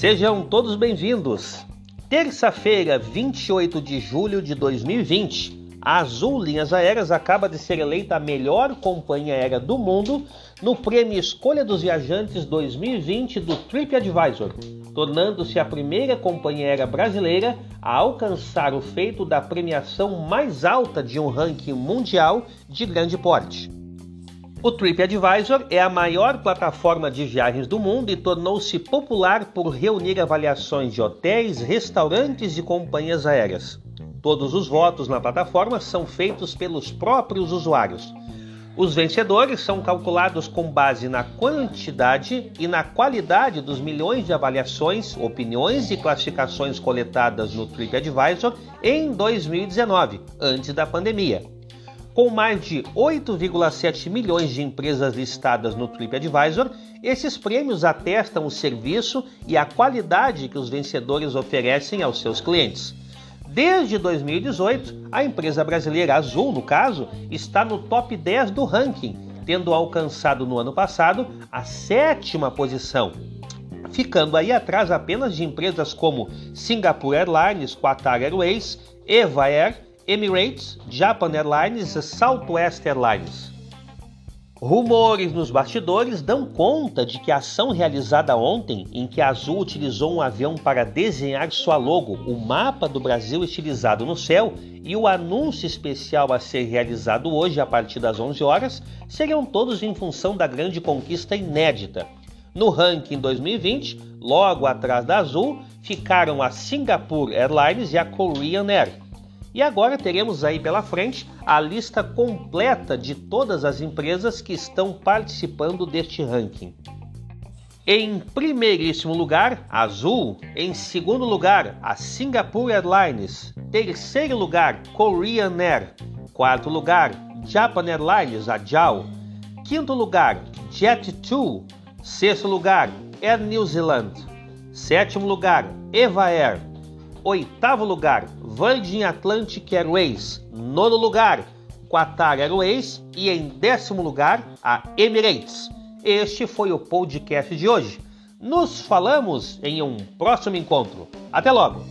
Sejam todos bem-vindos. Terça-feira, 28 de julho de 2020, a Azul Linhas Aéreas acaba de ser eleita a melhor companhia aérea do mundo no Prêmio Escolha dos Viajantes 2020 do TripAdvisor, tornando-se a primeira companhia aérea brasileira a alcançar o feito da premiação mais alta de um ranking mundial de grande porte. O TripAdvisor é a maior plataforma de viagens do mundo e tornou-se popular por reunir avaliações de hotéis, restaurantes e companhias aéreas. Todos os votos na plataforma são feitos pelos próprios usuários. Os vencedores são calculados com base na quantidade e na qualidade dos milhões de avaliações, opiniões e classificações coletadas no TripAdvisor em 2019, antes da pandemia. Com mais de 8,7 milhões de empresas listadas no TripAdvisor, esses prêmios atestam o serviço e a qualidade que os vencedores oferecem aos seus clientes. Desde 2018, a empresa brasileira Azul, no caso, está no top 10 do ranking, tendo alcançado no ano passado a sétima posição, ficando aí atrás apenas de empresas como Singapore Airlines, Qatar Airways, Eva Air Emirates, Japan Airlines e Southwest Airlines. Rumores nos bastidores dão conta de que a ação realizada ontem, em que a Azul utilizou um avião para desenhar sua logo, o mapa do Brasil estilizado no céu e o anúncio especial a ser realizado hoje a partir das 11 horas, seriam todos em função da grande conquista inédita. No ranking 2020, logo atrás da Azul, ficaram a Singapore Airlines e a Korean Air. E agora teremos aí pela frente a lista completa de todas as empresas que estão participando deste ranking. Em primeiríssimo lugar, Azul. Em segundo lugar, a Singapore Airlines. Terceiro lugar, Korean Air. Quarto lugar, Japan Airlines, a JAL. Quinto lugar, Jet2. Sexto lugar, Air New Zealand. Sétimo lugar, Eva Air. Oitavo lugar, Virgin Atlantic Airways. Nono lugar, Qatar Airways. E em décimo lugar, a Emirates. Este foi o podcast de hoje. Nos falamos em um próximo encontro. Até logo!